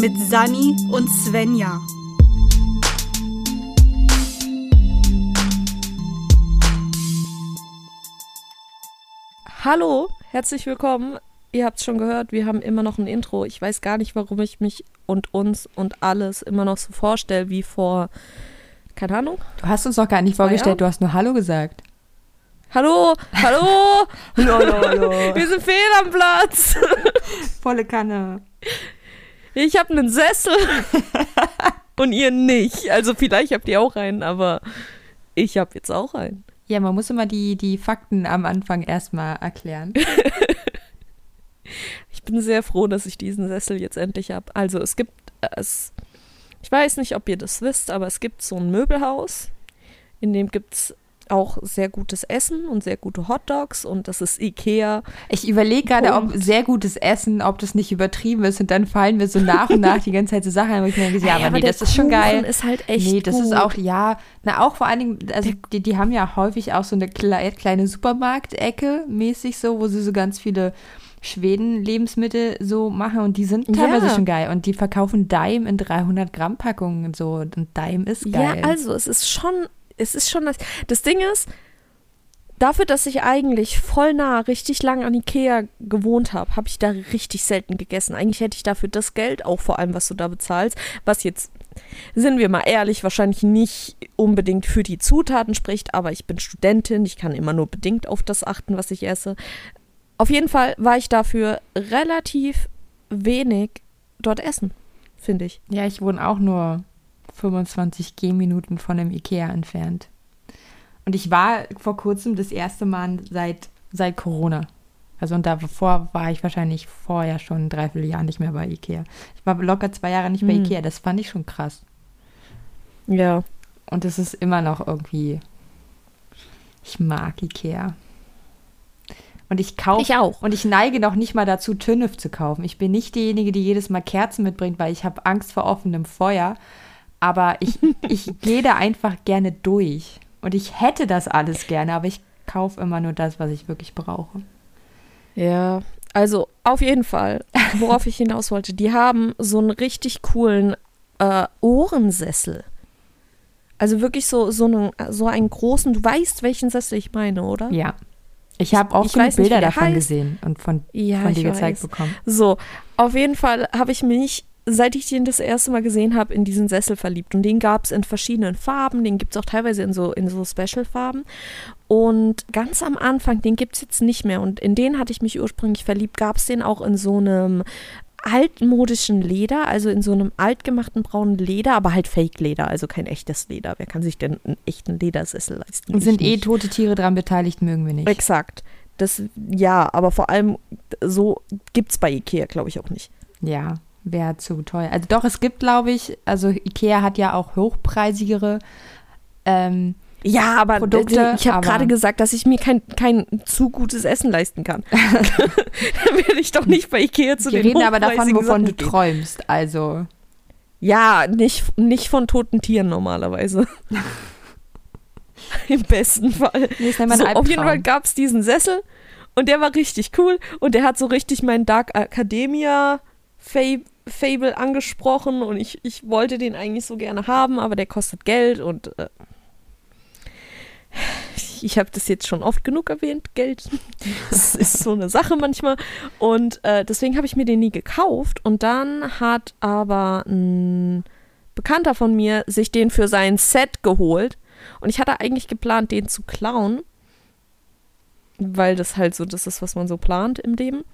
mit Sani und Svenja. Hallo, herzlich willkommen. Ihr habt es schon gehört, wir haben immer noch ein Intro. Ich weiß gar nicht, warum ich mich und uns und alles immer noch so vorstelle wie vor, keine Ahnung. Du hast uns doch gar nicht vorgestellt, du hast nur Hallo gesagt. Hallo, hallo, hallo, hallo, hallo. Wir sind fehl am Platz. Volle Kanne. Ich habe einen Sessel und ihr nicht. Also vielleicht habt ihr auch einen, aber ich habe jetzt auch einen. Ja, man muss immer die, die Fakten am Anfang erstmal erklären. ich bin sehr froh, dass ich diesen Sessel jetzt endlich habe. Also es gibt es, ich weiß nicht, ob ihr das wisst, aber es gibt so ein Möbelhaus, in dem gibt es auch sehr gutes Essen und sehr gute Hotdogs und das ist Ikea. Ich überlege gerade, ob sehr gutes Essen, ob das nicht übertrieben ist und dann fallen mir so nach und nach die ganze Zeit so Sachen ein, wo ich mir denke, ja, aber, nee, das ist schon geil. ist halt echt Nee, das gut. ist auch, ja, na auch vor allen Dingen, also die, die haben ja häufig auch so eine kleine Supermarktecke mäßig so, wo sie so ganz viele Schweden-Lebensmittel so machen und die sind teilweise ja. schon geil und die verkaufen Daim in 300 Gramm Packungen und so und Daim ist geil. Ja, also es ist schon es ist schon das. Das Ding ist, dafür, dass ich eigentlich voll nah richtig lang an Ikea gewohnt habe, habe ich da richtig selten gegessen. Eigentlich hätte ich dafür das Geld, auch vor allem, was du da bezahlst, was jetzt, sind wir mal ehrlich, wahrscheinlich nicht unbedingt für die Zutaten spricht, aber ich bin Studentin, ich kann immer nur bedingt auf das achten, was ich esse. Auf jeden Fall war ich dafür relativ wenig dort essen, finde ich. Ja, ich wohne auch nur 25 Gehminuten von dem Ikea entfernt. Und ich war vor kurzem das erste Mal seit, seit Corona. Also und davor war ich wahrscheinlich vorher schon drei, vier Jahre nicht mehr bei Ikea. Ich war locker zwei Jahre nicht bei hm. Ikea. Das fand ich schon krass. Ja. Und es ist immer noch irgendwie. Ich mag Ikea. Und ich kaufe. Ich auch. Und ich neige noch nicht mal dazu, Tünnef zu kaufen. Ich bin nicht diejenige, die jedes Mal Kerzen mitbringt, weil ich habe Angst vor offenem Feuer. Aber ich, ich gehe da einfach gerne durch. Und ich hätte das alles gerne, aber ich kaufe immer nur das, was ich wirklich brauche. Ja, also auf jeden Fall, worauf ich hinaus wollte, die haben so einen richtig coolen äh, Ohrensessel. Also wirklich so, so, einen, so einen großen, du weißt, welchen Sessel ich meine, oder? Ja. Ich habe auch ich Bilder davon heißt. gesehen und von, ja, von dir gezeigt bekommen. So, auf jeden Fall habe ich mich seit ich den das erste Mal gesehen habe, in diesen Sessel verliebt. Und den gab es in verschiedenen Farben, den gibt es auch teilweise in so, in so Special-Farben. Und ganz am Anfang, den gibt es jetzt nicht mehr. Und in den hatte ich mich ursprünglich verliebt, gab es den auch in so einem altmodischen Leder, also in so einem altgemachten braunen Leder, aber halt Fake-Leder, also kein echtes Leder. Wer kann sich denn einen echten Ledersessel leisten? Sind eh tote Tiere dran beteiligt, mögen wir nicht. Exakt. Das, ja, aber vor allem so gibt es bei Ikea, glaube ich, auch nicht. Ja, wäre zu teuer. Also doch, es gibt, glaube ich, also Ikea hat ja auch hochpreisigere ähm, ja, aber Produkte, ich habe gerade gesagt, dass ich mir kein, kein zu gutes Essen leisten kann. Dann werde ich doch nicht bei Ikea zu Wir den reden aber davon, wovon Sachen du träumst, also. Ja, nicht, nicht von toten Tieren normalerweise. Im besten Fall. Nee, so, auf jeden Fall gab es diesen Sessel und der war richtig cool und der hat so richtig mein Dark Academia Fab Fable angesprochen und ich, ich wollte den eigentlich so gerne haben, aber der kostet Geld und äh, ich habe das jetzt schon oft genug erwähnt, Geld das ist so eine Sache manchmal und äh, deswegen habe ich mir den nie gekauft und dann hat aber ein Bekannter von mir sich den für sein Set geholt und ich hatte eigentlich geplant, den zu klauen, weil das halt so das ist, was man so plant im Leben.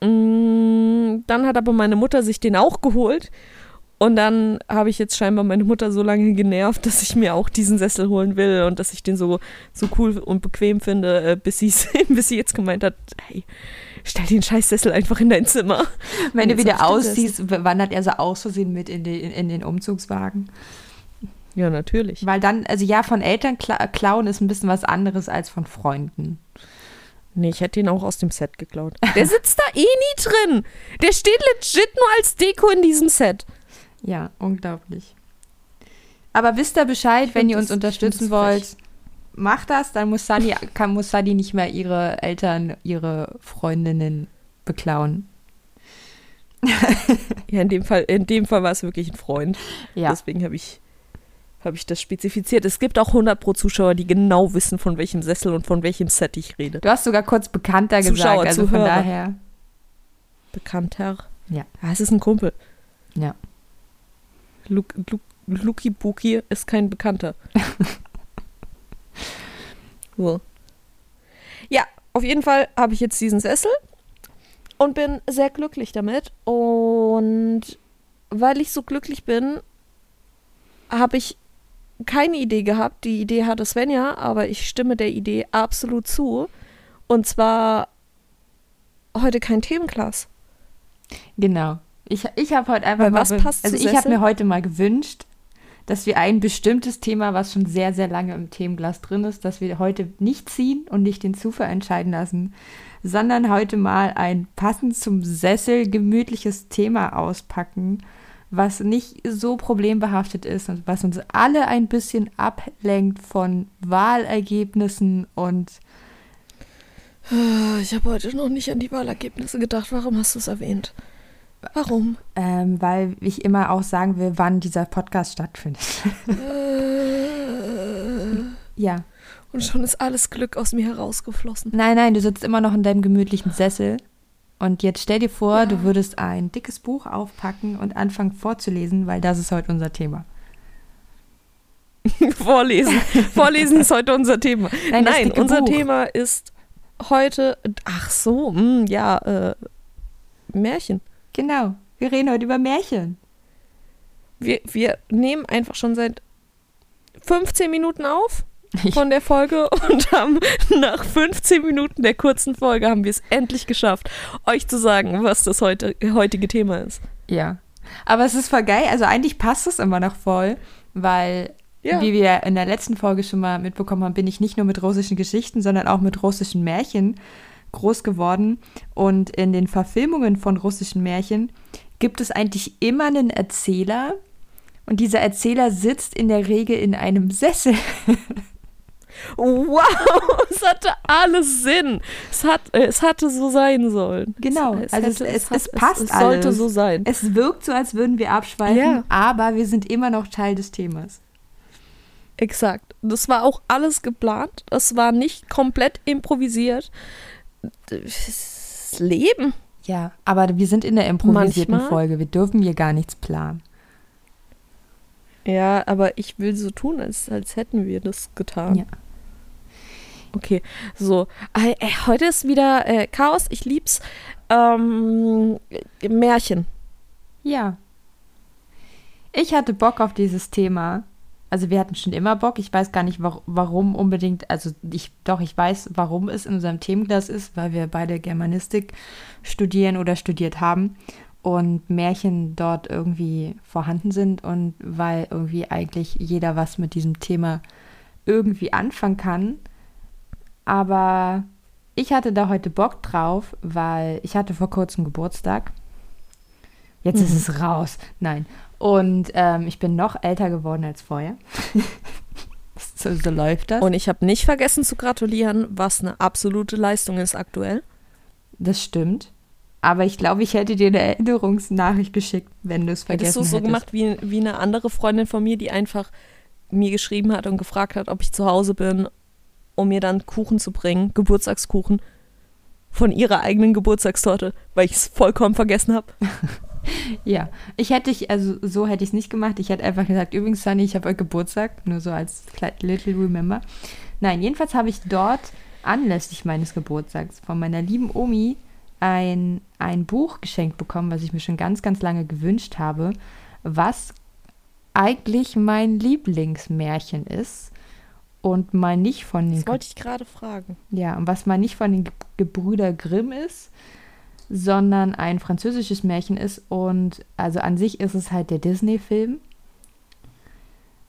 Mm, dann hat aber meine Mutter sich den auch geholt. Und dann habe ich jetzt scheinbar meine Mutter so lange genervt, dass ich mir auch diesen Sessel holen will und dass ich den so, so cool und bequem finde, äh, bis, bis sie jetzt gemeint hat, hey, stell den Scheißsessel einfach in dein Zimmer. Wenn du wieder ausziehst, wandert er so aus Versehen mit in, die, in den Umzugswagen. Ja, natürlich. Weil dann, also ja, von Eltern klauen ist ein bisschen was anderes als von Freunden. Nee, ich hätte ihn auch aus dem Set geklaut. Der sitzt da eh nie drin. Der steht legit nur als Deko in diesem Set. Ja, unglaublich. Aber wisst ihr Bescheid, wenn ihr uns unterstützen wollt, macht das, dann muss Sunny, kann, muss Sunny nicht mehr ihre Eltern, ihre Freundinnen beklauen. ja, in dem Fall, in dem Fall war es wirklich ein Freund. Ja. Deswegen habe ich, hab ich das spezifiziert. Es gibt auch 100 pro Zuschauer, die genau wissen, von welchem Sessel und von welchem Set ich rede. Du hast sogar kurz bekannter Zuschauer, gesagt, also von Zuhörer. daher. Bekannter. Ja. Ah, es ist ein Kumpel. Ja. Luk, Luk, Luki Buki ist kein Bekannter. so. Ja, auf jeden Fall habe ich jetzt diesen Sessel und bin sehr glücklich damit. Und weil ich so glücklich bin, habe ich keine Idee gehabt. Die Idee hatte Svenja, aber ich stimme der Idee absolut zu. Und zwar heute kein Themenglas. Genau. Ich, ich habe heute einfach Weil mal. was passt also ich habe mir heute mal gewünscht, dass wir ein bestimmtes Thema, was schon sehr, sehr lange im Themenglas drin ist, dass wir heute nicht ziehen und nicht den Zufall entscheiden lassen, sondern heute mal ein passend zum Sessel gemütliches Thema auspacken, was nicht so problembehaftet ist und was uns alle ein bisschen ablenkt von Wahlergebnissen und Ich habe heute noch nicht an die Wahlergebnisse gedacht. Warum hast du es erwähnt? Warum? ähm, weil ich immer auch sagen will, wann dieser Podcast stattfindet. ja. Und schon ist alles Glück aus mir herausgeflossen. Nein, nein, du sitzt immer noch in deinem gemütlichen Sessel. Und jetzt stell dir vor, Ja. du würdest ein dickes Buch aufpacken und anfangen vorzulesen, weil das ist heute unser Thema. Vorlesen. Vorlesen ist heute unser Thema. Nein, Nein, unser Buch. Thema ist heute. Ach so, hm, ja, äh, Märchen. Genau. Wir reden heute über Märchen. Wir, wir nehmen einfach schon seit 15 Minuten auf von der Folge und haben nach 15 Minuten der kurzen Folge haben wir es endlich geschafft, euch zu sagen, was das heute, heutige Thema ist. Ja. Aber es ist voll geil. Also eigentlich passt es immer noch voll, weil, Ja. wie wir in der letzten Folge schon mal mitbekommen haben, bin ich nicht nur mit russischen Geschichten, sondern auch mit russischen Märchen groß geworden. Und in den Verfilmungen von russischen Märchen gibt es eigentlich immer einen Erzähler. Und dieser Erzähler sitzt in der Regel in einem Sessel. Wow, es hatte alles Sinn. Es, hat, äh, es hatte so sein sollen. Genau, Es, also es- hätte- es- es passt Es, sollte alles. so sein. Es wirkt so, als würden wir abschweifen, Ja. aber wir sind immer noch Teil des Themas. Exakt. Das war auch alles geplant. Das war nicht komplett improvisiert. Das Leben. Ja, aber wir sind in der improvisierten Manchmal. Folge. Wir dürfen hier gar nichts planen. Ja, aber ich will so tun, als, als hätten wir das getan. Ja. Okay, so. Äh, heute ist wieder äh, Chaos. Ich lieb's. Ähm, Märchen. Ja. Ich hatte Bock auf dieses Thema. Also wir hatten schon immer Bock. Ich weiß gar nicht, war, warum unbedingt. Also ich doch, ich weiß, warum es in unserem Themenglas ist, weil wir beide Germanistik studieren oder studiert haben und Märchen dort irgendwie vorhanden sind und weil irgendwie eigentlich jeder was mit diesem Thema irgendwie anfangen kann. Aber ich hatte da heute Bock drauf, weil ich hatte vor kurzem Geburtstag. Jetzt ist es raus. Nein. Und ähm, ich bin noch älter geworden als vorher. so, so läuft das. Und ich habe nicht vergessen zu gratulieren, was eine absolute Leistung ist aktuell. das stimmt. Aber ich glaube, ich hätte dir eine Erinnerungsnachricht geschickt, wenn du es Hättest vergessen du es so hättest. gemacht wie, wie eine andere Freundin von mir, die einfach mir geschrieben hat und gefragt hat, ob ich zu Hause bin, um mir dann Kuchen zu bringen, Geburtstagskuchen von ihrer eigenen Geburtstagstorte, weil ich es vollkommen vergessen habe. Ja, ich hätte ich, also so hätte ich es nicht gemacht. Ich hätte einfach gesagt, übrigens, Sunny, ich habe heute Geburtstag, nur so als Little Remember. Nein, jedenfalls habe ich dort anlässlich meines Geburtstags von meiner lieben Omi ein, ein Buch geschenkt bekommen, was ich mir schon ganz, ganz lange gewünscht habe, was eigentlich mein Lieblingsmärchen ist und mal nicht von den Das wollte ich gerade fragen. ja, und was mal nicht von den Ge Gebrüder Grimm ist, sondern ein französisches Märchen ist. Und also an sich ist es halt der Disney-Film.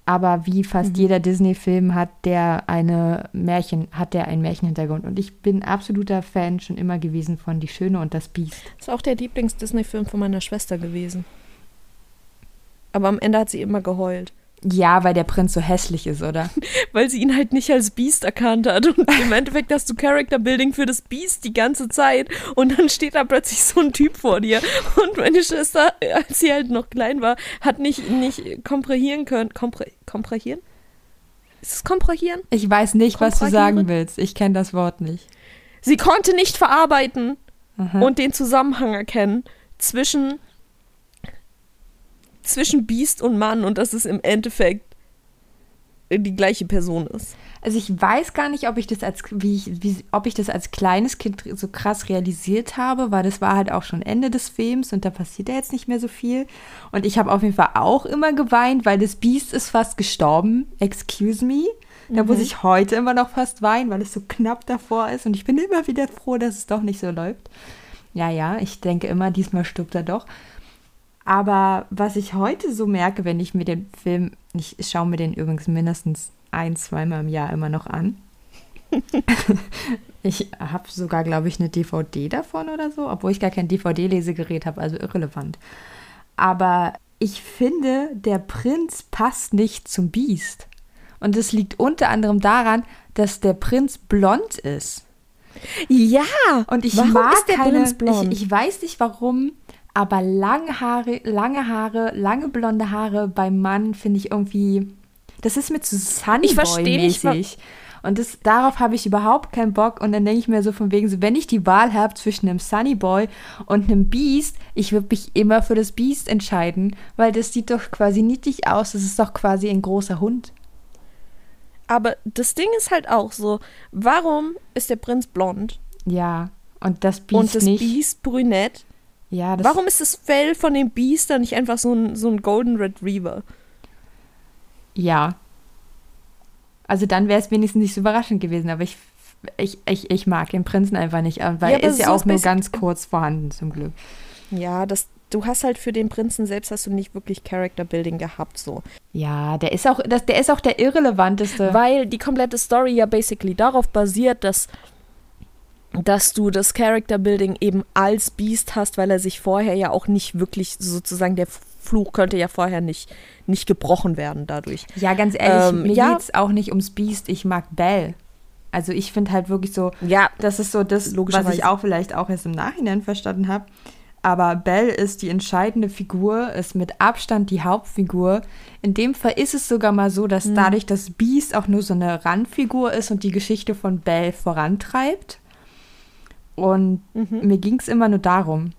Aber wie fast Mhm. jeder Disney-Film hat der eine Märchen, hat der einen Märchenhintergrund. Und ich bin absoluter Fan schon immer gewesen von Die Schöne und das Biest. Das ist auch der Lieblings-Disney-Film von meiner Schwester gewesen. Aber am Ende hat sie immer geheult. Ja, weil der Prinz so hässlich ist, oder? weil sie ihn halt nicht als Beast erkannt hat. Und im Endeffekt hast du Character Building für das Beast die ganze Zeit. Und dann steht da plötzlich so ein Typ vor dir. Und meine Schwester, als sie halt noch klein war, hat nicht, nicht komprimieren können. Kompre komprahieren? Ist es komprahieren? Ich weiß nicht, was du sagen willst. Ich kenne das Wort nicht. Sie konnte nicht verarbeiten Aha. und den Zusammenhang erkennen zwischen zwischen Biest und Mann und dass es im Endeffekt die gleiche Person ist. Also ich weiß gar nicht, ob ich das als wie ich, wie, ob ich das als kleines Kind so krass realisiert habe, weil das war halt auch schon Ende des Films und da passiert ja jetzt nicht mehr so viel. Und ich habe auf jeden Fall auch immer geweint, weil das Biest ist fast gestorben. Excuse me. Da mhm. muss ich heute immer noch fast weinen, weil es so knapp davor ist und ich bin immer wieder froh, dass es doch nicht so läuft. Ja, ja, ich denke immer, diesmal stirbt er doch. Aber was ich heute so merke, wenn ich mir den Film, ich schaue mir den übrigens mindestens ein, zweimal im Jahr immer noch an. ich habe sogar, glaube ich, eine DVD davon oder so, obwohl ich gar kein DVD-Lesegerät habe, also irrelevant. Aber ich finde, der Prinz passt nicht zum Biest. Und es liegt unter anderem daran, dass der Prinz blond ist. Ja, und ich warum mag ist der keine, Prinz blond? Ich, ich weiß nicht warum, aber lange Haare, lange Haare, lange blonde Haare beim Mann finde ich irgendwie, das ist mir zu Sunnyboy-mäßig. Und das, darauf habe ich überhaupt keinen Bock. Und dann denke ich mir so von wegen, so, wenn ich die Wahl habe zwischen einem Sunnyboy und einem Beast, ich würde mich immer für das Beast entscheiden, weil das sieht doch quasi niedlich aus. Das ist doch quasi ein großer Hund. Aber das Ding ist halt auch so, warum ist der Prinz blond? Ja, und das Beast Und das nicht? Beast brünett? Ja, Warum ist das Fell von dem Biester nicht einfach so ein, so ein Golden Retriever? Ja. Also dann wäre es wenigstens nicht so überraschend gewesen, aber ich, ich, ich, ich mag den Prinzen einfach nicht, weil ja, er ist ja auch nur ganz kurz vorhanden, zum Glück. Ja, das, du hast halt für den Prinzen selbst hast du nicht wirklich Character Building gehabt, so. Ja, der ist auch, das, der ist auch der irrelevanteste. Weil die komplette Story ja basically darauf basiert, dass dass du das Character Building eben als Beast hast, weil er sich vorher ja auch nicht wirklich sozusagen der Fluch könnte ja vorher nicht, nicht gebrochen werden dadurch. Ja, ganz ehrlich, ähm, mir ja. es auch nicht ums Beast, ich mag Belle. Also ich finde halt wirklich so, ja, das ist so das, was ich auch vielleicht auch erst im Nachhinein verstanden habe. Aber Belle ist die entscheidende Figur, ist mit Abstand die Hauptfigur. In dem Fall ist es sogar mal so, dass mhm. dadurch das Beast auch nur so eine Randfigur ist und die Geschichte von Belle vorantreibt. Und mhm. mir ging es immer nur darum.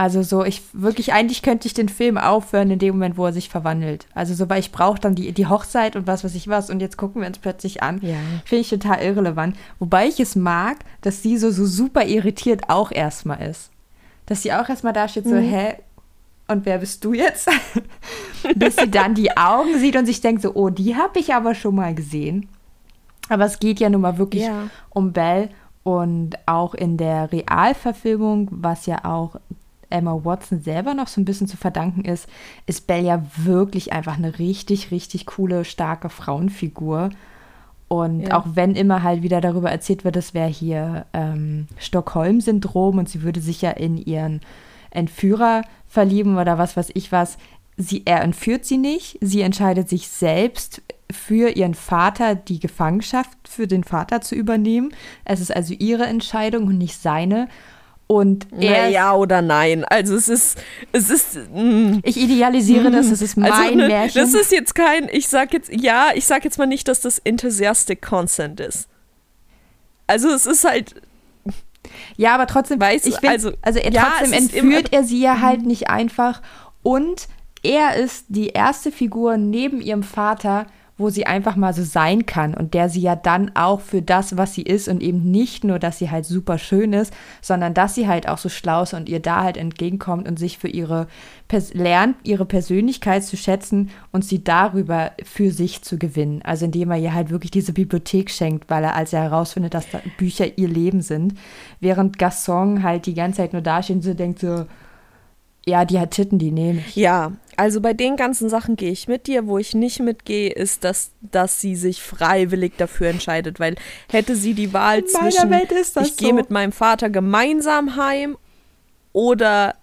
Also so, ich wirklich, eigentlich könnte ich den Film aufhören in dem Moment, wo er sich verwandelt. Also so, weil ich brauche dann die, die Hochzeit und was weiß ich was und jetzt gucken wir uns plötzlich an. Ja. Finde ich total irrelevant. Wobei ich es mag, dass sie so, so super irritiert auch erstmal ist. Dass sie auch erstmal da steht, so, mhm. hä, und wer bist du jetzt? Bis sie dann die Augen sieht und sich denkt so, oh, die habe ich aber schon mal gesehen. Aber es geht ja nun mal wirklich ja. um Belle und auch in der Realverfilmung, was ja auch Emma Watson selber noch so ein bisschen zu verdanken ist, ist Belle ja wirklich einfach eine richtig, richtig coole, starke Frauenfigur. Und ja. auch wenn immer halt wieder darüber erzählt wird, das wäre hier ähm, Stockholm-Syndrom und sie würde sich ja in ihren Entführer verlieben oder was weiß ich was. Sie, er entführt sie nicht, sie entscheidet sich selbst für ihren Vater die Gefangenschaft für den Vater zu übernehmen. Es ist also ihre Entscheidung und nicht seine. Und er. Ja oder nein. Also es ist, es ist. Mm, ich idealisiere mm, das, es ist mein also, ne, Märchen. Das ist jetzt kein, ich sag jetzt, ja, ich sag jetzt mal nicht, dass das Enthusiastic Consent ist. Also es ist halt. Ja, aber trotzdem weiß ich, find, also, also er, ja, trotzdem entführt er sie ja halt mhm. nicht einfach. Und er ist die erste Figur neben ihrem Vater, wo sie einfach mal so sein kann und der sie ja dann auch für das, was sie ist und eben nicht nur, dass sie halt super schön ist, sondern dass sie halt auch so schlau ist und ihr da halt entgegenkommt und sich für ihre lernt, ihre Persönlichkeit zu schätzen und sie darüber für sich zu gewinnen. Also indem er ihr halt wirklich diese Bibliothek schenkt, weil er, als er herausfindet, dass da Bücher ihr Leben sind, während Gasson halt die ganze Zeit nur dasteht und so denkt so, ja, die hat Titten, die nehme ich. Ja, also bei den ganzen Sachen gehe ich mit dir. Wo ich nicht mitgehe, ist, dass, dass sie sich freiwillig dafür entscheidet. Weil hätte sie die Wahl In zwischen, ich so. gehe mit meinem Vater gemeinsam heim oder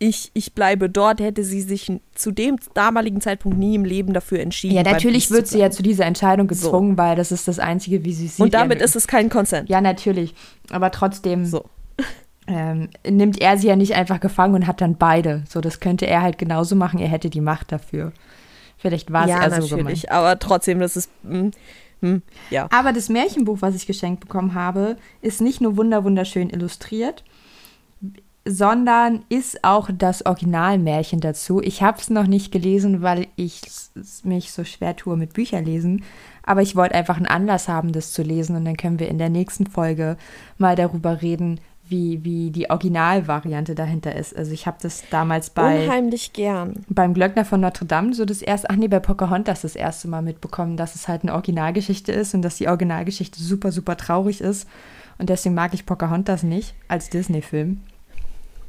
ich, ich bleibe dort, hätte sie sich zu dem damaligen Zeitpunkt nie im Leben dafür entschieden. Ja, natürlich wird sie ja zu dieser Entscheidung gezwungen, so. weil das ist das Einzige, wie sie sieht. Und damit ist es kein Konsent. Ja, natürlich. Aber trotzdem so. Ähm, nimmt er sie ja nicht einfach gefangen und hat dann beide. So, das könnte er halt genauso machen, er hätte die Macht dafür. Vielleicht war es ja, eher so natürlich, gemeint. aber trotzdem, das ist. Mh, hm, mh, hm, ja. Aber das Märchenbuch, was ich geschenkt bekommen habe, ist nicht nur wunderschön illustriert, sondern ist auch das Originalmärchen dazu. Ich habe es noch nicht gelesen, weil ich mich so schwer tue mit Bücherlesen. Aber ich wollte einfach einen Anlass haben, das zu lesen. Und dann können wir in der nächsten Folge mal darüber reden, wie, wie die Originalvariante dahinter ist. Also ich habe das damals bei unheimlich gern beim Glöckner von Notre Dame so das erste, ach nee, bei Pocahontas das erste Mal mitbekommen, dass es halt eine Originalgeschichte ist und dass die Originalgeschichte super super traurig ist und deswegen mag ich Pocahontas nicht als Disney-Film.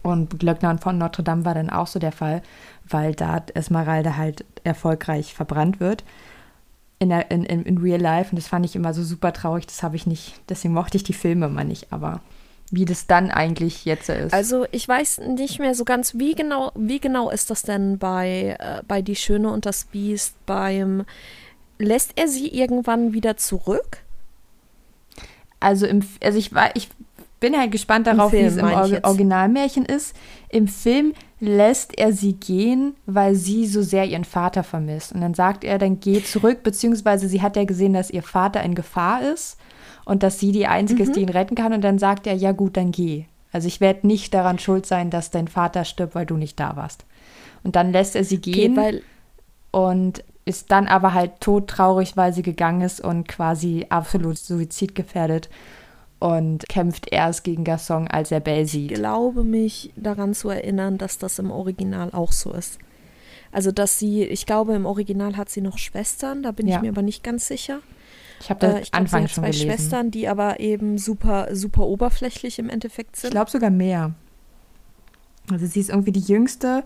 Und Glöckner von Notre Dame war dann auch so der Fall, weil da Esmeralda halt erfolgreich verbrannt wird in, der, in, in, in Real Life. Und das fand ich immer so super traurig. Das habe ich nicht, deswegen mochte ich die Filme immer nicht. Aber wie das dann eigentlich jetzt ist. Also ich weiß nicht mehr so ganz, wie genau, wie genau ist das denn bei, äh, bei Die Schöne und das Biest beim lässt er sie irgendwann wieder zurück? Also im also ich war ich bin halt gespannt darauf, wie es im Or Originalmärchen ist. Im Film lässt er sie gehen, weil sie so sehr ihren Vater vermisst. Und dann sagt er, dann geh zurück, beziehungsweise sie hat ja gesehen, dass ihr Vater in Gefahr ist und dass sie die Einzige mhm. ist, die ihn retten kann. Und dann sagt er, ja gut, dann geh. Also ich werde nicht daran schuld sein, dass dein Vater stirbt, weil du nicht da warst. Und dann lässt er sie gehen okay, und ist dann aber halt todtraurig, weil sie gegangen ist und quasi absolut suizidgefährdet und kämpft erst gegen Gasson, als er Belle sieht. Ich glaube mich daran zu erinnern, dass das im Original auch so ist. Also, dass sie, ich glaube, im Original hat sie noch Schwestern, da bin ja. ich mir aber nicht ganz sicher. Ich habe das äh, ich glaub, Anfang sie hat schon zwei gelesen. Schwestern, die aber eben super, super oberflächlich im Endeffekt sind. Ich glaube sogar mehr. Also sie ist irgendwie die jüngste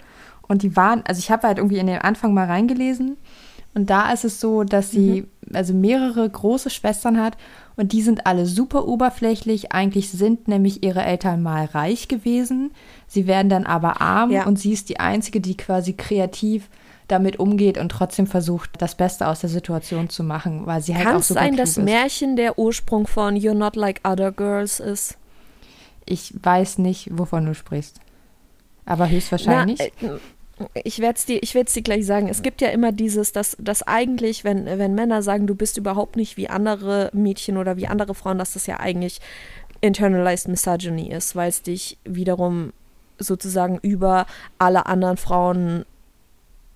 und die waren, also ich habe halt irgendwie in den Anfang mal reingelesen und da ist es so, dass sie mhm. also mehrere große Schwestern hat und die sind alle super oberflächlich. Eigentlich sind nämlich ihre Eltern mal reich gewesen. Sie werden dann aber arm ja. und sie ist die Einzige, die quasi kreativ damit umgeht und trotzdem versucht, das Beste aus der Situation zu machen, weil sie halt Kann auch super sein, dass Märchen der Ursprung von You're Not Like Other Girls ist? Ich weiß nicht, wovon du sprichst. Aber höchstwahrscheinlich. Na, äh, ich werde es dir, dir gleich sagen. Es gibt ja immer dieses, dass, dass eigentlich, wenn, wenn Männer sagen, du bist überhaupt nicht wie andere Mädchen oder wie andere Frauen, dass das ja eigentlich internalized misogyny ist, weil es dich wiederum sozusagen über alle anderen Frauen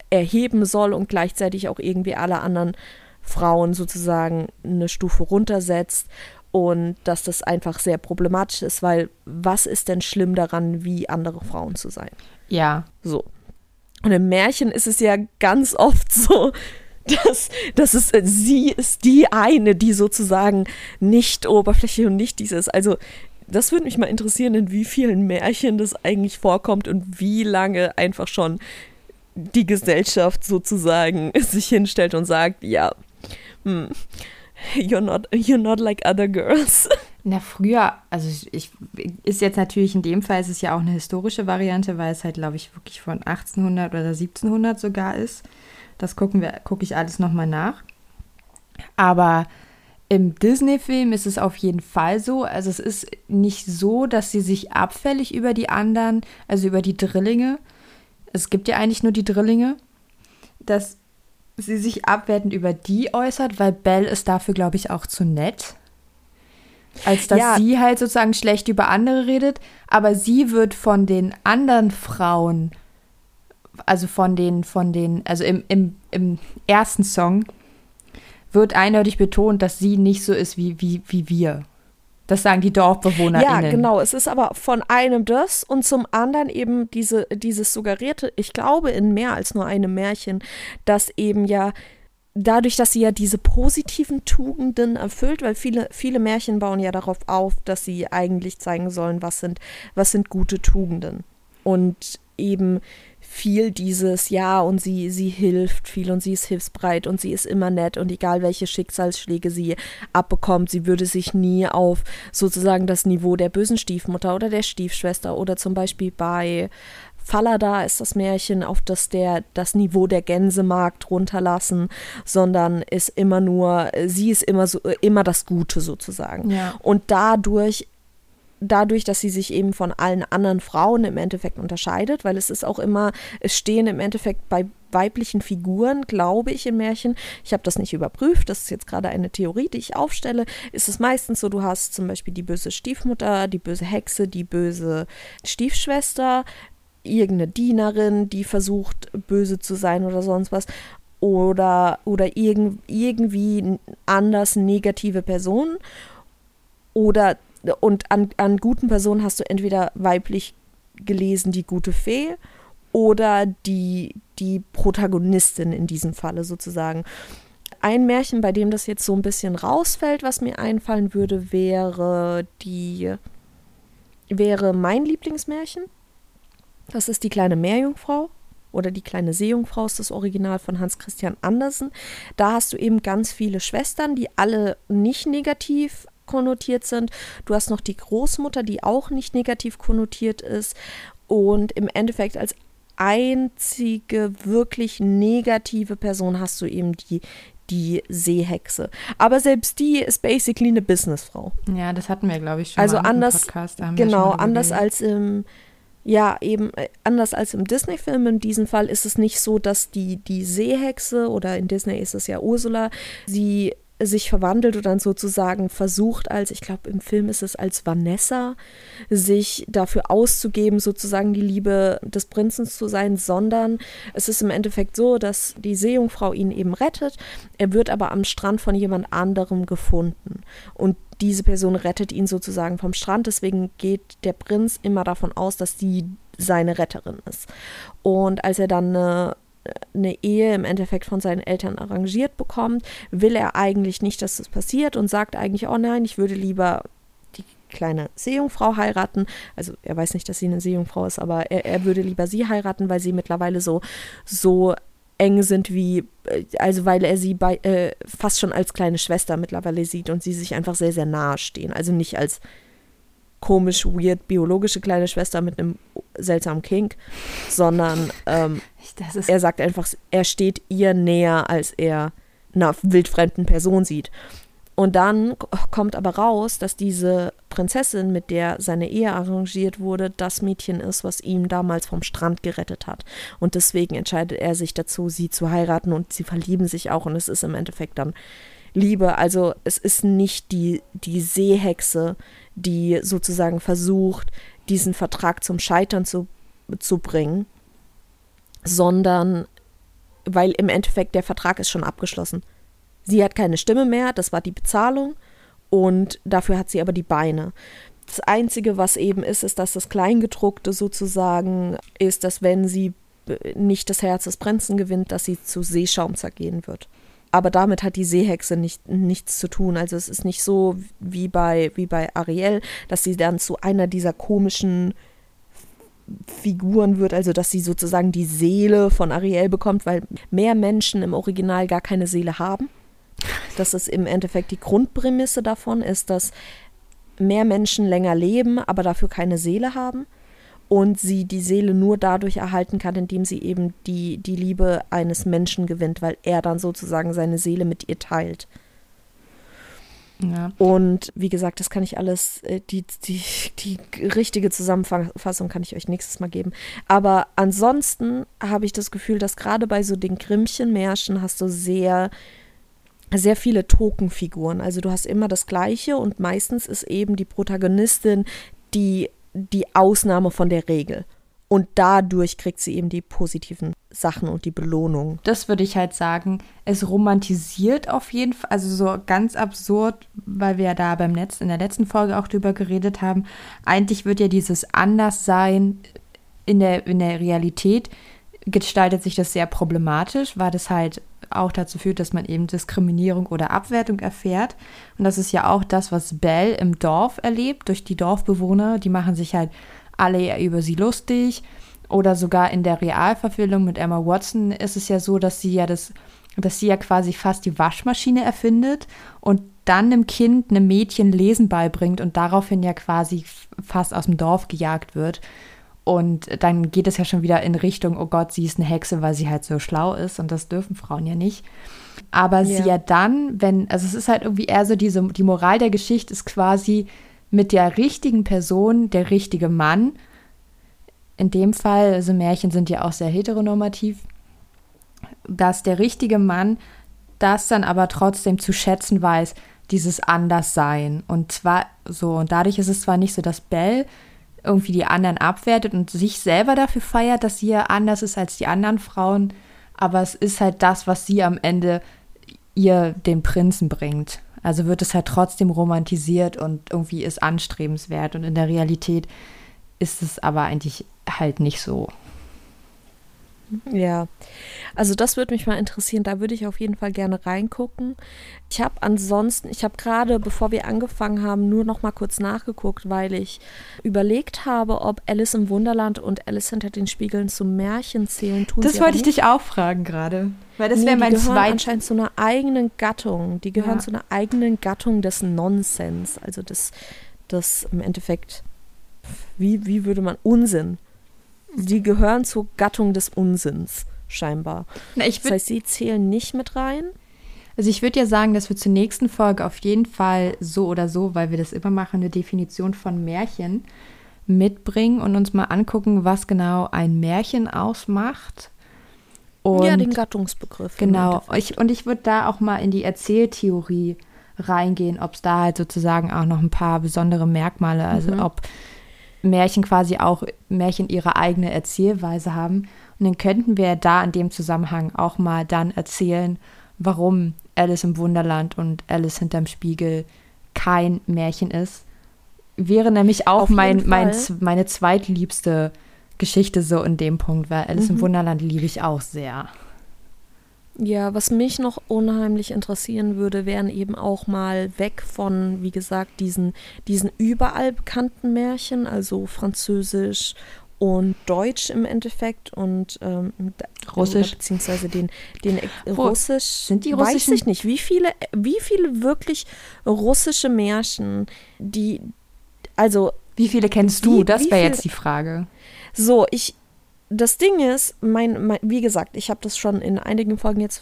erheben soll und gleichzeitig auch irgendwie alle anderen Frauen sozusagen eine Stufe runtersetzt und dass das einfach sehr problematisch ist, weil was ist denn schlimm daran, wie andere Frauen zu sein? Ja. So. Und im Märchen ist es ja ganz oft so, dass, dass es, sie ist die eine, die sozusagen nicht oberflächlich und nicht dieses. Also, das würde mich mal interessieren, in wie vielen Märchen das eigentlich vorkommt und wie lange einfach schon die Gesellschaft sozusagen sich hinstellt und sagt, ja, hm, you're not, you're not like other girls. Na, früher, also ich, ist jetzt natürlich in dem Fall ist es ja auch eine historische Variante, weil es halt, glaube ich, wirklich von 1800 oder 1700 sogar ist. Das gucken wir, gucke ich alles nochmal nach. Aber im Disney-Film ist es auf jeden Fall so. Also es ist nicht so, dass sie sich abfällig über die anderen, also über die Drillinge, es gibt ja eigentlich nur die Drillinge, dass sie sich abwertend über die äußert, weil Belle ist dafür, glaube ich, auch zu nett als dass ja. sie halt sozusagen schlecht über andere redet, aber sie wird von den anderen Frauen, also von den, von den, also im, im, im ersten Song wird eindeutig betont, dass sie nicht so ist wie, wie, wie wir. Das sagen die Dorfbewohner. Ja, genau. Es ist aber von einem das und zum anderen eben diese, dieses suggerierte, ich glaube in mehr als nur einem Märchen, dass eben ja dadurch, dass sie ja diese positiven Tugenden erfüllt, weil viele, viele Märchen bauen ja darauf auf, dass sie eigentlich zeigen sollen, was sind, was sind gute Tugenden. Und eben viel dieses, ja, und sie, sie hilft viel und sie ist hilfsbereit und sie ist immer nett und egal welche Schicksalsschläge sie abbekommt, sie würde sich nie auf sozusagen das Niveau der bösen Stiefmutter oder der Stiefschwester oder zum Beispiel bei Fallada ist das Märchen, auf das der das Niveau der Gänsemarkt runterlassen, sondern ist immer nur, sie ist immer so immer das Gute sozusagen. Ja. Und dadurch dadurch, dass sie sich eben von allen anderen Frauen im Endeffekt unterscheidet, weil es ist auch immer, es stehen im Endeffekt bei weiblichen Figuren, glaube ich, im Märchen, ich habe das nicht überprüft, das ist jetzt gerade eine Theorie, die ich aufstelle, ist es meistens so, du hast zum Beispiel die böse Stiefmutter, die böse Hexe, die böse Stiefschwester, irgendeine Dienerin, die versucht, böse zu sein oder sonst was. Oder, oder irg irgendwie anders negative Personen. Oder und an, an guten Personen hast du entweder weiblich gelesen die gute Fee oder die, die Protagonistin in diesem Falle sozusagen. Ein Märchen, bei dem das jetzt so ein bisschen rausfällt, was mir einfallen würde, wäre die wäre mein Lieblingsmärchen. Das ist die kleine Meerjungfrau oder die kleine Seejungfrau ist das Original von Hans Christian Andersen. Da hast du eben ganz viele Schwestern, die alle nicht negativ konnotiert sind. Du hast noch die Großmutter, die auch nicht negativ konnotiert ist. Und im Endeffekt als einzige wirklich negative Person hast du eben die, die Seehexe. Aber selbst die ist basically eine Businessfrau. Ja, das hatten wir, glaube ich, schon also mal anders, im Podcast. Genau, anders als im, ja, eben äh, anders als im Disney-Film. In diesem Fall ist es nicht so, dass die, die Seehexe oder in Disney ist es ja Ursula, sie sich verwandelt und dann sozusagen versucht, als, ich glaube, im Film ist es als Vanessa, sich dafür auszugeben, sozusagen die Liebe des Prinzen zu sein, sondern es ist im Endeffekt so, dass die Seejungfrau ihn eben rettet. Er wird aber am Strand von jemand anderem gefunden. Und diese Person rettet ihn sozusagen vom Strand. Deswegen geht der Prinz immer davon aus, dass sie seine Retterin ist. Und als er dann eine eine Ehe im Endeffekt von seinen Eltern arrangiert bekommt, will er eigentlich nicht, dass das passiert und sagt eigentlich, oh nein, ich würde lieber die kleine Seejungfrau heiraten. Also er weiß nicht, dass sie eine Seejungfrau ist, aber er, er würde lieber sie heiraten, weil sie mittlerweile so, so eng sind wie, äh, also weil er sie bei, äh, fast schon als kleine Schwester mittlerweile sieht und sie sich einfach sehr, sehr nahe stehen. Also nicht als komisch, weird, biologische kleine Schwester mit einem seltsamen Kink, sondern ähm, er sagt einfach, er steht ihr näher, als er einer wildfremden Person sieht. Und dann kommt aber raus, dass diese Prinzessin, mit der seine Ehe arrangiert wurde, das Mädchen ist, was ihn damals vom Strand gerettet hat. Und deswegen entscheidet er sich dazu, sie zu heiraten und sie verlieben sich auch. Und es ist im Endeffekt dann Liebe. Also es ist nicht die, die Seehexe, die sozusagen versucht, diesen Vertrag zum Scheitern zu, zu bringen, sondern weil im Endeffekt der Vertrag ist schon abgeschlossen. Sie hat keine Stimme mehr, das war die Bezahlung und dafür hat sie aber die Beine. Das Einzige, was eben ist, ist, dass das Kleingedruckte sozusagen ist, dass wenn sie nicht das Herz des Prinzen gewinnt, dass sie zu Seeschaum zergehen wird aber damit hat die Seehexe nicht, nichts zu tun. Also es ist nicht so wie bei, wie bei Ariel, dass sie dann zu einer dieser komischen Figuren wird, also dass sie sozusagen die Seele von Ariel bekommt, weil mehr Menschen im Original gar keine Seele haben. Das ist im Endeffekt die Grundprämisse davon, ist, dass mehr Menschen länger leben, aber dafür keine Seele haben und sie die Seele nur dadurch erhalten kann, indem sie eben die, die Liebe eines Menschen gewinnt, weil er dann sozusagen seine Seele mit ihr teilt. Ja. Und wie gesagt, das kann ich alles, äh, die, die, die richtige Zusammenfassung kann ich euch nächstes Mal geben. Aber ansonsten habe ich das Gefühl, dass gerade bei so den Grimmchen-Märchen hast du sehr, sehr viele Tokenfiguren. Also du hast immer das Gleiche und meistens ist eben die Protagonistin die die Ausnahme von der Regel. Und dadurch kriegt sie eben die positiven Sachen und die Belohnung. Das würde ich halt sagen. Es romantisiert auf jeden Fall, also so ganz absurd, weil wir ja da beim Netz in der letzten Folge auch drüber geredet haben. Eigentlich wird ja dieses Anderssein in der, in der Realität gestaltet sich das sehr problematisch, weil das halt auch dazu führt, dass man eben Diskriminierung oder Abwertung erfährt. Und das ist ja auch das, was Belle im Dorf erlebt, durch die Dorfbewohner. Die machen sich halt alle über sie lustig. Oder sogar in der Realverfilmung mit Emma Watson ist es ja so, dass sie ja das, dass sie ja quasi fast die Waschmaschine erfindet und dann einem Kind, einem Mädchen Lesen beibringt und daraufhin ja quasi fast aus dem Dorf gejagt wird. Und dann geht es ja schon wieder in Richtung, oh Gott, sie ist eine Hexe, weil sie halt so schlau ist. Und das dürfen Frauen ja nicht. Aber ja. sie ja dann, wenn, also es ist halt irgendwie eher so diese, die Moral der Geschichte ist quasi mit der richtigen Person, der richtige Mann. In dem Fall, also Märchen sind ja auch sehr heteronormativ, dass der richtige Mann das dann aber trotzdem zu schätzen weiß, dieses Anderssein. Und zwar so, und dadurch ist es zwar nicht so, dass Belle irgendwie die anderen abwertet und sich selber dafür feiert, dass sie ja anders ist als die anderen Frauen, aber es ist halt das, was sie am Ende ihr den Prinzen bringt. Also wird es halt trotzdem romantisiert und irgendwie ist anstrebenswert und in der Realität ist es aber eigentlich halt nicht so. Ja, also das würde mich mal interessieren. Da würde ich auf jeden Fall gerne reingucken. Ich habe ansonsten, ich habe gerade, bevor wir angefangen haben, nur noch mal kurz nachgeguckt, weil ich überlegt habe, ob Alice im Wunderland und Alice hinter den Spiegeln zu Märchen zählen. Tun das wollte ich dich auch fragen gerade, weil das nee, wäre mein die gehören anscheinend zu einer eigenen Gattung. Die gehören ja. zu einer eigenen Gattung des Nonsens, also des, des im Endeffekt, wie, wie würde man Unsinn die gehören zur Gattung des Unsinns, scheinbar. Na, das heißt, sie zählen nicht mit rein. Also ich würde ja sagen, dass wir zur nächsten Folge auf jeden Fall so oder so, weil wir das immer machen, eine Definition von Märchen mitbringen und uns mal angucken, was genau ein Märchen ausmacht. Und ja, den Gattungsbegriff. Genau. Ich, und ich würde da auch mal in die Erzähltheorie reingehen, ob es da halt sozusagen auch noch ein paar besondere Merkmale, also mhm. ob Märchen quasi auch Märchen ihre eigene Erzählweise haben. Und dann könnten wir da in dem Zusammenhang auch mal dann erzählen, warum Alice im Wunderland und Alice hinterm Spiegel kein Märchen ist. Wäre nämlich auch mein, mein, meine zweitliebste Geschichte so in dem Punkt, weil Alice mhm. im Wunderland liebe ich auch sehr. Ja, was mich noch unheimlich interessieren würde, wären eben auch mal weg von, wie gesagt, diesen, diesen überall bekannten Märchen, also Französisch und Deutsch im Endeffekt und ähm, Russisch. Beziehungsweise den, den Russisch. Sind die Russischen? Weiß ich nicht. Wie viele, wie viele wirklich russische Märchen, die, also. Wie viele kennst du? Wie, das wäre jetzt die Frage. So, ich, das Ding ist, mein, mein wie gesagt, ich habe das schon in einigen Folgen jetzt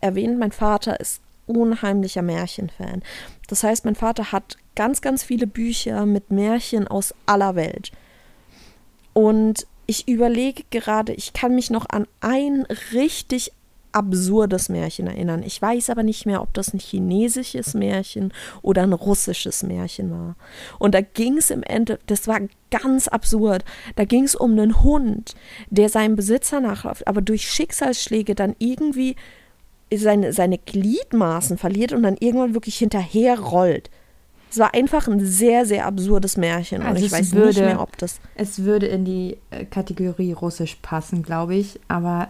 erwähnt, mein Vater ist unheimlicher Märchenfan. Das heißt, mein Vater hat ganz, ganz viele Bücher mit Märchen aus aller Welt. Und ich überlege gerade, ich kann mich noch an ein richtig absurdes Märchen erinnern. Ich weiß aber nicht mehr, ob das ein chinesisches Märchen oder ein russisches Märchen war. Und da ging es im Ende, das war ganz absurd. Da ging es um einen Hund, der seinem Besitzer nachläuft, aber durch Schicksalsschläge dann irgendwie seine, seine Gliedmaßen verliert und dann irgendwann wirklich hinterher rollt. Es war einfach ein sehr, sehr absurdes Märchen. Also und ich weiß würde, nicht mehr, ob das. Es würde in die äh, Kategorie Russisch passen, glaube ich. Aber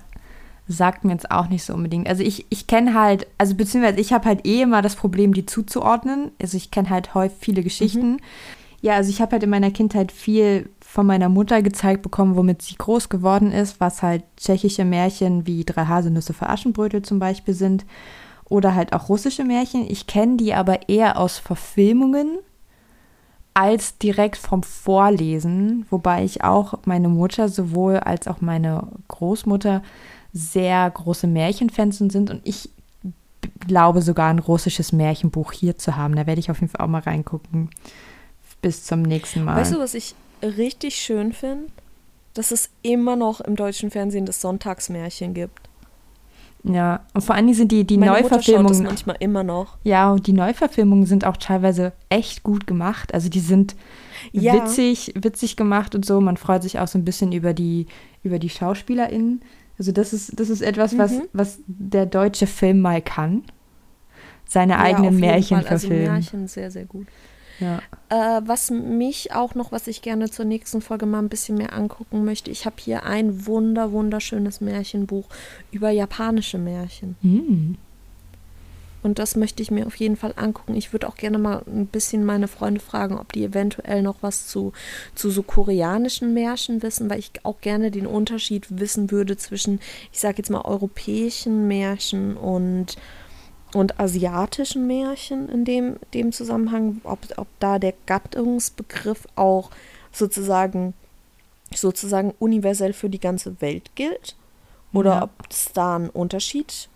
sagt mir jetzt auch nicht so unbedingt. Also ich, ich kenne halt, also beziehungsweise ich habe halt eh immer das Problem, die zuzuordnen. Also ich kenne halt häufig viele Geschichten. Mhm. Ja, also ich habe halt in meiner Kindheit viel von meiner Mutter gezeigt bekommen, womit sie groß geworden ist, was halt tschechische Märchen wie Drei Haselnüsse für Aschenbrötel zum Beispiel sind. Oder halt auch russische Märchen. Ich kenne die aber eher aus Verfilmungen als direkt vom Vorlesen, wobei ich auch meine Mutter sowohl als auch meine Großmutter sehr große Märchenfans sind und ich glaube sogar ein russisches Märchenbuch hier zu haben. Da werde ich auf jeden Fall auch mal reingucken. Bis zum nächsten Mal. Weißt du, was ich richtig schön finde? Dass es immer noch im deutschen Fernsehen das Sonntagsmärchen gibt. Ja, und vor allen Dingen sind die, die Meine Neuverfilmungen. Mutter schaut das manchmal immer noch. Ja, und die Neuverfilmungen sind auch teilweise echt gut gemacht. Also die sind ja. witzig, witzig gemacht und so. Man freut sich auch so ein bisschen über die, über die SchauspielerInnen. Also das ist, das ist etwas, mhm. was, was der deutsche Film mal kann. Seine ja, eigenen Märchen Fall. Also verfilmen. Also Märchen sehr, sehr gut. Ja. Äh, was mich auch noch, was ich gerne zur nächsten Folge mal ein bisschen mehr angucken möchte, ich habe hier ein wunder, wunderschönes Märchenbuch über japanische Märchen. Mhm. Und das möchte ich mir auf jeden Fall angucken. Ich würde auch gerne mal ein bisschen meine Freunde fragen, ob die eventuell noch was zu, zu so koreanischen Märchen wissen, weil ich auch gerne den Unterschied wissen würde zwischen, ich sage jetzt mal, europäischen Märchen und, und asiatischen Märchen in dem, dem Zusammenhang, ob, ob da der Gattungsbegriff auch sozusagen sozusagen universell für die ganze Welt gilt oder Ja. ob es da einen Unterschied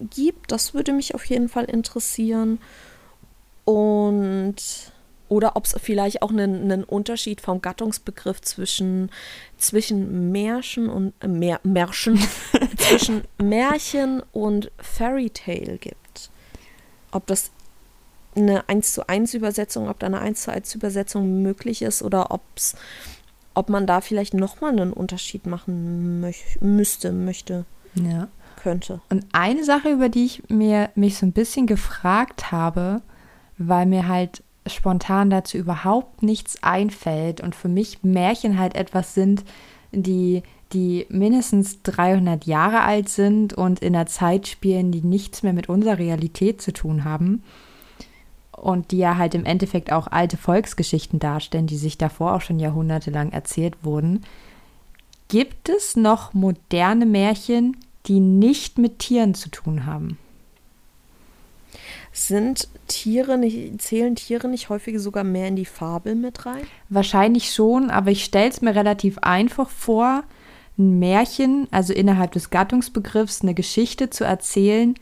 gibt. Das würde mich auf jeden Fall interessieren. Und oder ob es vielleicht auch einen, einen Unterschied vom Gattungsbegriff zwischen, zwischen Märchen und äh, Mär, Märchen, zwischen Märchen und Fairy Tale gibt. Ob das eine 1 zu 1 Übersetzung, ob da eine 1 zu 1 Übersetzung möglich ist oder ob's, ob man da vielleicht nochmal einen Unterschied machen möch, müsste, möchte, Ja. Könnte. Und eine Sache, über die ich mir mich so ein bisschen gefragt habe, weil mir halt spontan dazu überhaupt nichts einfällt und für mich Märchen halt etwas sind, die, die mindestens 300 Jahre alt sind und in einer Zeit spielen, die nichts mehr mit unserer Realität zu tun haben. Und die ja halt im Endeffekt auch alte Volksgeschichten darstellen, die sich davor auch schon jahrhundertelang erzählt wurden. Gibt es noch moderne Märchen, die nicht mit Tieren zu tun haben? Sind Tiere nicht, zählen Tiere nicht häufig sogar mehr in die Fabel mit rein? Wahrscheinlich schon, aber ich stelle es mir relativ einfach vor, ein Märchen, also innerhalb des Gattungsbegriffs, eine Geschichte zu erzählen,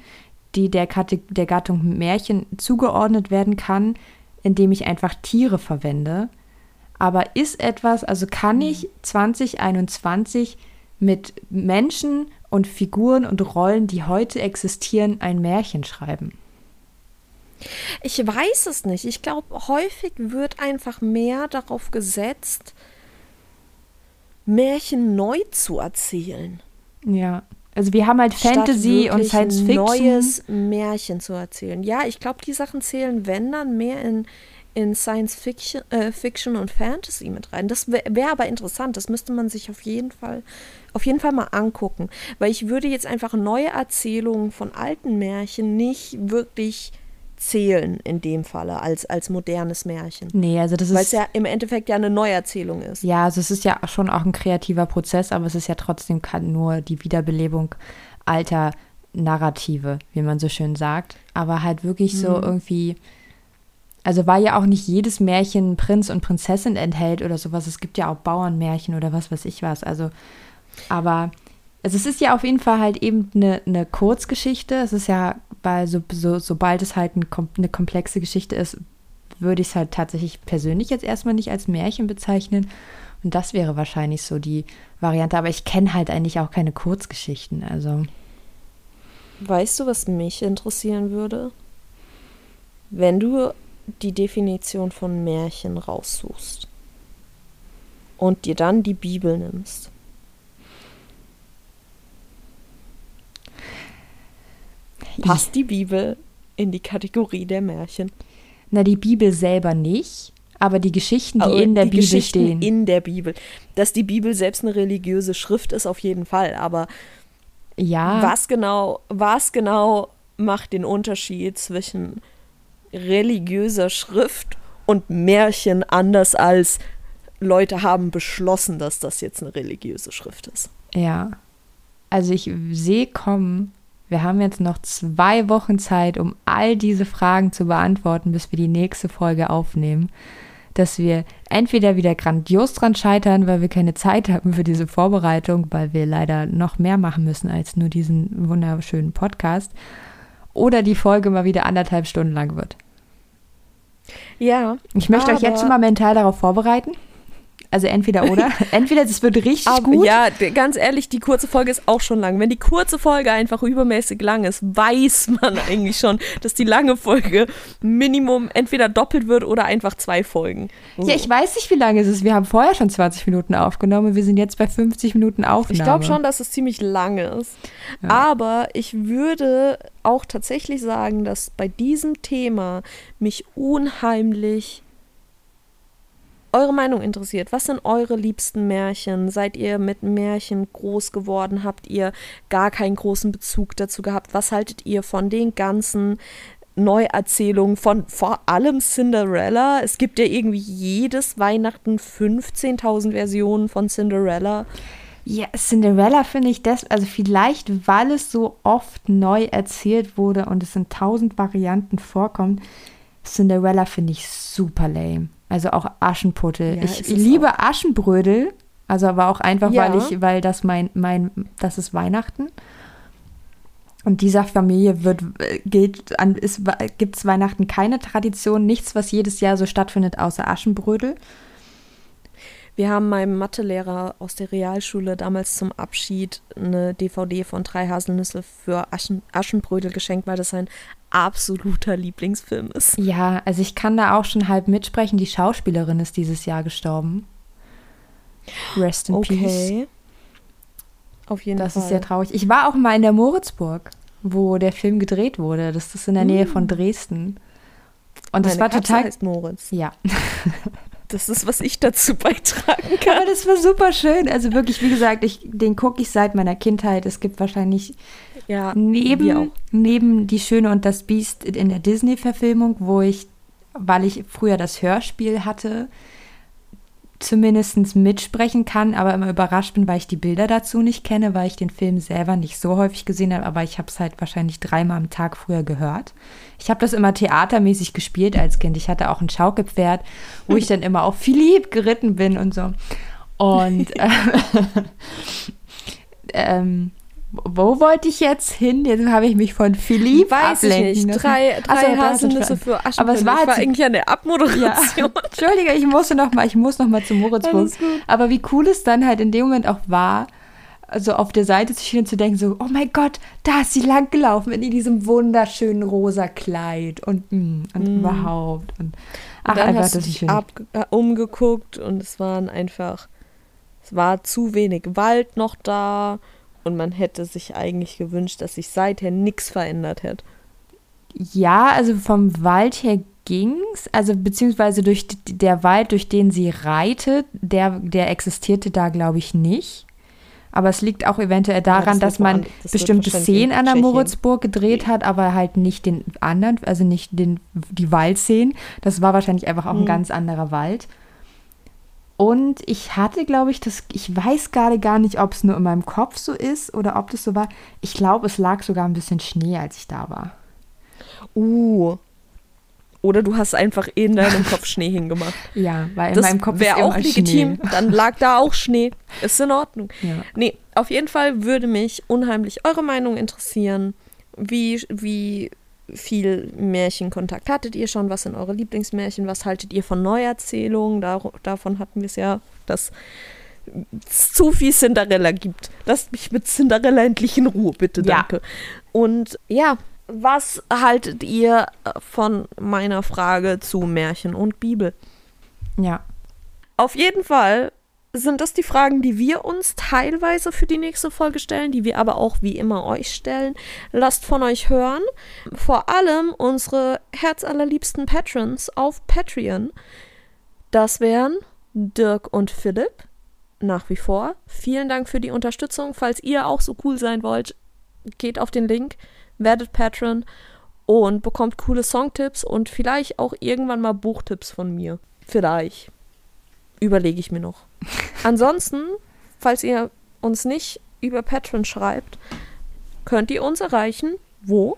die der, Kate der Gattung Märchen zugeordnet werden kann, indem ich einfach Tiere verwende. Aber ist etwas, also kann ich 2021 mit Menschen und Figuren und Rollen, die heute existieren, ein Märchen schreiben? Ich weiß es nicht. Ich glaube, häufig wird einfach mehr darauf gesetzt, Märchen neu zu erzählen. Ja. Also wir haben halt statt Fantasy und Science ein Fiction. neues Märchen zu erzählen. Ja, ich glaube, die Sachen zählen, wenn dann mehr in, in Science Fiction, äh, Fiction und Fantasy mit rein. Das wäre wär aber interessant. Das müsste man sich auf jeden Fall, auf jeden Fall mal angucken, weil ich würde jetzt einfach neue Erzählungen von alten Märchen nicht wirklich zählen in dem Falle als als modernes Märchen, Nee, also das weil es ist ja im Endeffekt ja eine Neuerzählung ist. Ja, also es ist ja schon auch ein kreativer Prozess, aber es ist ja trotzdem nur die Wiederbelebung alter Narrative, wie man so schön sagt. Aber halt wirklich so irgendwie, also weil ja auch nicht jedes Märchen Prinz und Prinzessin enthält oder sowas. Es gibt ja auch Bauernmärchen oder was weiß ich was. Also, aber also es ist ja auf jeden Fall halt eben eine, eine Kurzgeschichte. Es ist ja, bei so, so, sobald es halt ein, eine komplexe Geschichte ist, würde ich es halt tatsächlich persönlich jetzt erstmal nicht als Märchen bezeichnen. Und das wäre wahrscheinlich so die Variante. Aber ich kenne halt eigentlich auch keine Kurzgeschichten. Also, Weißt du, was mich interessieren würde? Wenn du die Definition von Märchen raussuchst und dir dann die Bibel nimmst. Passt die Bibel in die Kategorie der Märchen? na, die Bibel selber nicht, aber die Geschichten, die Aber in der die Bibel Geschichten stehen. in der Bibel. Dass die Bibel selbst eine religiöse Schrift ist, auf jeden Fall. Aber ja, was genau, was genau macht den Unterschied zwischen religiöser Schrift und Märchen anders als Leute haben beschlossen, dass das jetzt eine religiöse Schrift ist? ja. Also ich sehe kommen, wir haben jetzt noch zwei Wochen Zeit, um all diese Fragen zu beantworten, bis wir die nächste Folge aufnehmen. Dass wir entweder wieder grandios dran scheitern, weil wir keine Zeit haben für diese Vorbereitung, weil wir leider noch mehr machen müssen als nur diesen wunderschönen Podcast, oder die Folge mal wieder anderthalb Stunden lang wird. Ja. Ich möchte euch jetzt schon mal mental darauf vorbereiten. Also entweder oder. entweder es wird richtig Aber gut. ja, ganz ehrlich, die kurze Folge ist auch schon lang. Wenn die kurze Folge einfach übermäßig lang ist, weiß man eigentlich schon, dass die lange Folge Minimum entweder doppelt wird oder einfach zwei Folgen. So. Ja, ich weiß nicht, wie lange es ist. Wir haben vorher schon 20 Minuten aufgenommen. Wir sind jetzt bei 50 Minuten Aufnahme. Ich glaube schon, dass es ziemlich lang ist. Ja. Aber ich würde auch tatsächlich sagen, dass bei diesem Thema mich unheimlich eure Meinung interessiert. Was sind eure liebsten Märchen? Seid ihr mit Märchen groß geworden? Habt ihr gar keinen großen Bezug dazu gehabt? Was haltet ihr von den ganzen Neuerzählungen von vor allem Cinderella? Es gibt ja irgendwie jedes Weihnachten 15.000 Versionen von Cinderella. Ja, Cinderella finde ich das, also vielleicht, weil es so oft neu erzählt wurde und es in tausend Varianten vorkommt, Cinderella finde ich super lame. Also auch Aschenputtel. Ja, ich liebe Aschenbrödel, Also aber auch einfach, Ja. weil ich, weil das mein, mein, das ist Weihnachten. Und dieser Familie wird, gilt an, gibt es Weihnachten keine Tradition, nichts, was jedes Jahr so stattfindet, außer Aschenbrödel. Wir haben meinem Mathelehrer aus der Realschule damals zum Abschied eine DVD von Drei Haselnüsse für Aschen, Aschenbrödel geschenkt, weil das sein absoluter Lieblingsfilm ist. Ja, also ich kann da auch schon halb mitsprechen. Die Schauspielerin ist dieses Jahr gestorben. Rest in Peace. Auf jeden Das Fall. ist sehr traurig. Ich war auch mal in der Moritzburg, wo der Film gedreht wurde. Das ist in der Nähe von Dresden. Und das Meine war Katze total. heißt Moritz. Ja. Das ist, was ich dazu beitragen kann. Aber das war super schön. Also wirklich, wie gesagt, ich, den gucke ich seit meiner Kindheit. Es gibt wahrscheinlich Ja, neben, neben Die Schöne und das Biest in der Disney-Verfilmung, wo ich, weil ich früher das Hörspiel hatte, zumindest mitsprechen kann, aber immer überrascht bin, weil ich die Bilder dazu nicht kenne, weil ich den Film selber nicht so häufig gesehen habe, aber ich habe es halt wahrscheinlich dreimal am Tag früher gehört. Ich habe das immer theatermäßig gespielt als Kind. Ich hatte auch ein Schaukelpferd, wo ich dann immer auf Philipp geritten bin und so. Und äh, ähm, wo wollte ich jetzt hin? Jetzt habe ich mich von Philipp Weiß ich ablenken nicht. lassen. Drei, drei du Haselnüsse für Aschenbrödel. Aber es war ich war eigentlich an der Ja, Abmoderation. Entschuldige, ich musste noch mal, ich muss noch mal zu Moritzburg. Aber wie cool es dann halt in dem Moment auch war, also auf der Seite zu stehen und zu denken so, oh mein Gott, da ist sie lang gelaufen in diesem wunderschönen rosa Kleid und, mm, und überhaupt. Und, ach, Und dann einfach, hast du dich ab, äh, umgeguckt und es waren einfach, es war zu wenig Wald noch da und man hätte sich eigentlich gewünscht, dass sich seither nichts verändert hätte. Ja, also vom Wald her ging's, also beziehungsweise durch der Wald, durch den sie reitet, der, der existierte da, glaube ich, nicht. Aber es liegt auch eventuell daran, das dass man das bestimmte Szenen an der. Moritzburg gedreht hat, aber halt nicht den anderen, also nicht den, die Waldszenen. Das war wahrscheinlich einfach auch ein Mhm. ganz anderer Wald. Und ich hatte, glaube ich, das, ich weiß gerade gar nicht, ob es nur in meinem Kopf so ist oder ob das so war. Ich glaube, es lag sogar ein bisschen Schnee, als ich da war. Uh. Oder du hast einfach in deinem Kopf Schnee hingemacht. Ja, weil in Das meinem Kopf wäre auch legitim. Schnee. Dann lag da auch Schnee. Ist in Ordnung. Ja. Nee, auf jeden Fall würde mich unheimlich eure Meinung interessieren. Wie, wie viel Märchenkontakt hattet ihr schon? Was sind eure Lieblingsmärchen? Was haltet ihr von Neuerzählungen? Dar davon hatten wir es ja, dass es zu viel Cinderella gibt. Lasst mich mit Cinderella endlich in Ruhe, bitte, Ja. danke. Und ja, was haltet ihr äh, von meiner Frage zu Märchen und Bibel? Ja. Auf jeden Fall sind das die Fragen, die wir uns teilweise für die nächste Folge stellen, die wir aber auch wie immer euch stellen. Lasst von euch hören. Vor allem unsere herzallerliebsten Patrons auf Patreon. Das wären Dirk und Philipp. Nach wie vor. Vielen Dank für die Unterstützung. Falls ihr auch so cool sein wollt, geht auf den Link, werdet Patron und bekommt coole Songtipps und vielleicht auch irgendwann mal Buchtipps von mir. Vielleicht. Überlege ich mir noch. Ansonsten, falls ihr uns nicht über Patreon schreibt, könnt ihr uns erreichen. Wo?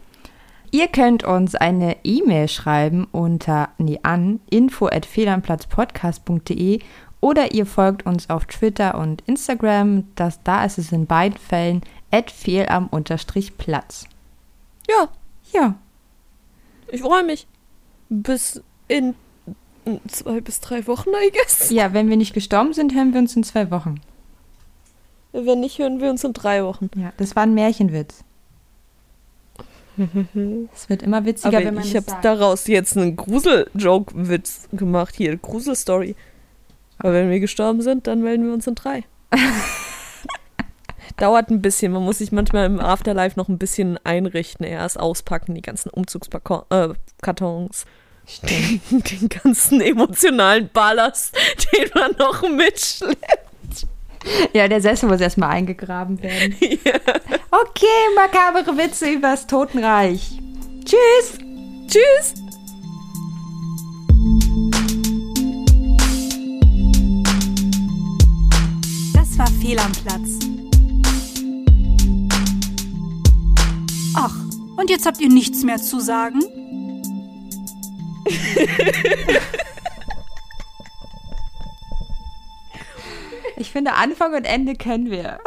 Ihr könnt uns eine E-Mail schreiben unter, nee, an info.federnplatzpodcast.de oder ihr folgt uns auf Twitter und Instagram. Das, da ist es in beiden Fällen fehlam-platz. Ja, Ja, ich freue mich. Bis in zwei bis drei Wochen, I guess. ja, wenn wir nicht gestorben sind, hören wir uns in zwei Wochen. Wenn nicht, hören wir uns in drei Wochen. Ja, das war ein Märchenwitz. Es wird immer witziger, Aber wenn man ich habe daraus jetzt einen Grusel-Joke-Witz gemacht hier. Grusel-Story. Aber wenn wir gestorben sind, dann melden wir uns in drei. Dauert ein bisschen. Man muss sich manchmal im Afterlife noch ein bisschen einrichten. Erst auspacken, die ganzen Umzugskartons. Äh, Stimmt. den ganzen emotionalen Ballast, den man noch mitschleppt. Ja, der Sessel muss erstmal eingegraben werden. Ja. Okay, makabere Witze übers Totenreich. Tschüss! Tschüss! Das war Fehl am Platz. Ach, und jetzt habt ihr nichts mehr zu sagen? Ich finde, Anfang und Ende können wir.